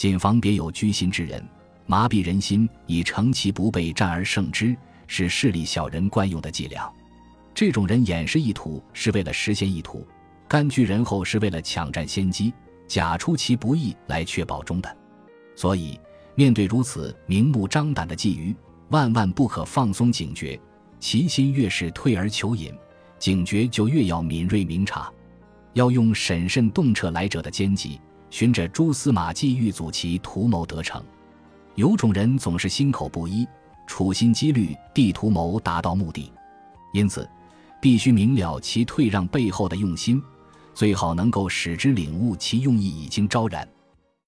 谨防别有居心之人，麻痹人心，以乘其不备，战而胜之，是势利小人惯用的伎俩。这种人掩饰意图是为了实现意图，甘居人后是为了抢占先机，假出其不意来确保中的。所以，面对如此明目张胆的觊觎，万万不可放松警觉。其心越是退而求隐，警觉就越要敏锐明察，要用审慎洞彻来者的奸计，循着蛛丝马迹，预阻其图谋得逞。有种人总是心口不一，处心积虑地图谋达到目的，因此必须明了其退让背后的用心，最好能够使之领悟其用意已经昭然。